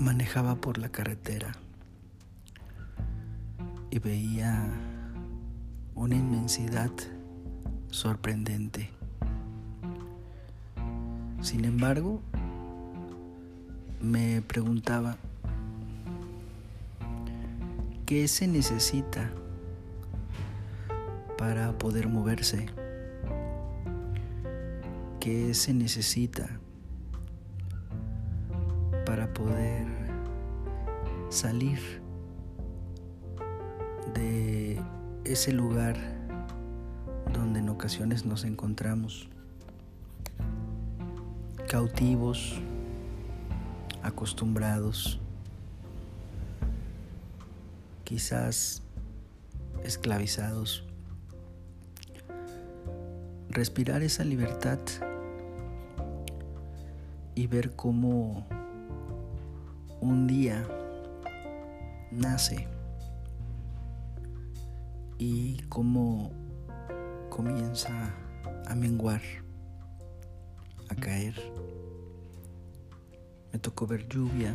Manejaba por la carretera y veía una inmensidad sorprendente. Sin embargo, me preguntaba, ¿qué se necesita para poder moverse? ¿Qué se necesita para poder salir de ese lugar donde en ocasiones nos encontramos cautivos, acostumbrados, quizás esclavizados. Respirar esa libertad y ver cómo un día nace y cómo comienza a menguar, a caer. Me tocó ver lluvia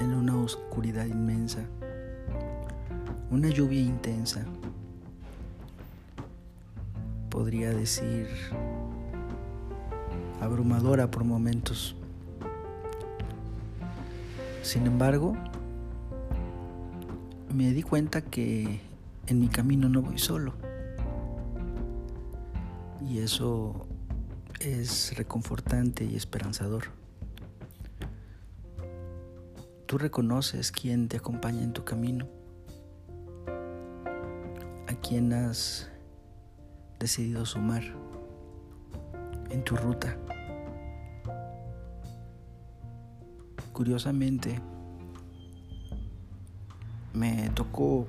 en una oscuridad inmensa, una lluvia intensa, podría decir abrumadora por momentos. Sin embargo, me di cuenta que en mi camino no voy solo. Y eso es reconfortante y esperanzador. Tú reconoces quién te acompaña en tu camino, a quién has decidido sumar en tu ruta. Curiosamente, me tocó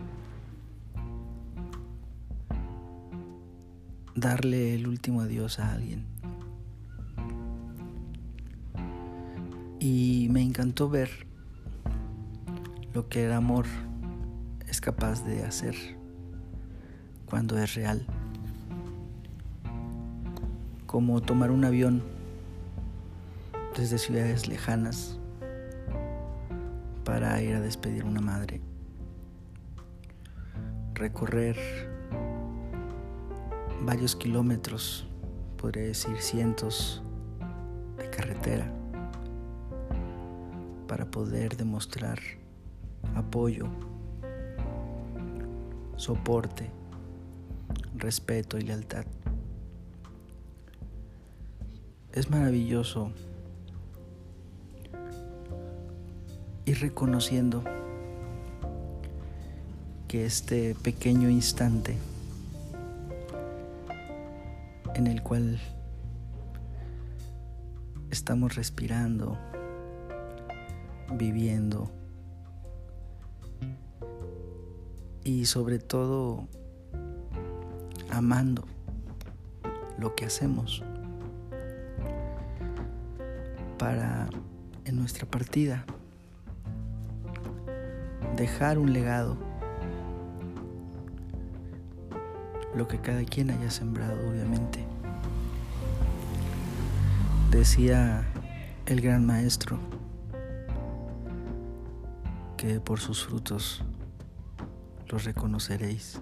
darle el último adiós a alguien. Y me encantó ver lo que el amor es capaz de hacer cuando es real. Como tomar un avión desde ciudades lejanas para ir a despedir a una madre. Recorrer varios kilómetros, podría decir cientos de carretera, para poder demostrar apoyo, soporte, respeto y lealtad. Es maravilloso ir reconociendo que este pequeño instante en el cual estamos respirando, viviendo y sobre todo amando lo que hacemos para en nuestra partida dejar un legado. Lo que cada quien haya sembrado obviamente. Decía el gran maestro que por sus frutos los reconoceréis.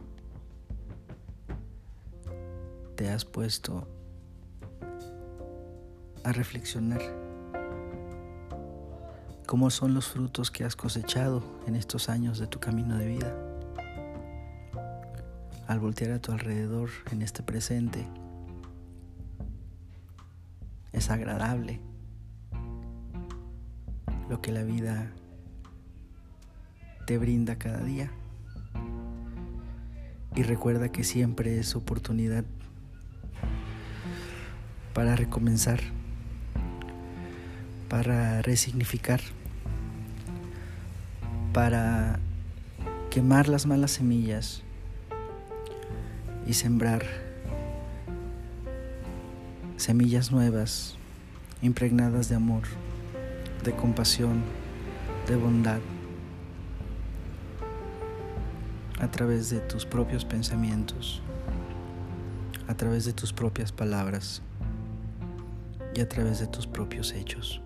Te has puesto a reflexionar cómo son los frutos que has cosechado en estos años de tu camino de vida. Al voltear a tu alrededor en este presente, es agradable lo que la vida te brinda cada día. Y recuerda que siempre es oportunidad para recomenzar, para resignificar, para quemar las malas semillas y sembrar semillas nuevas, impregnadas de amor, de compasión, de bondad a través de tus propios pensamientos, a través de tus propias palabras y a través de tus propios hechos.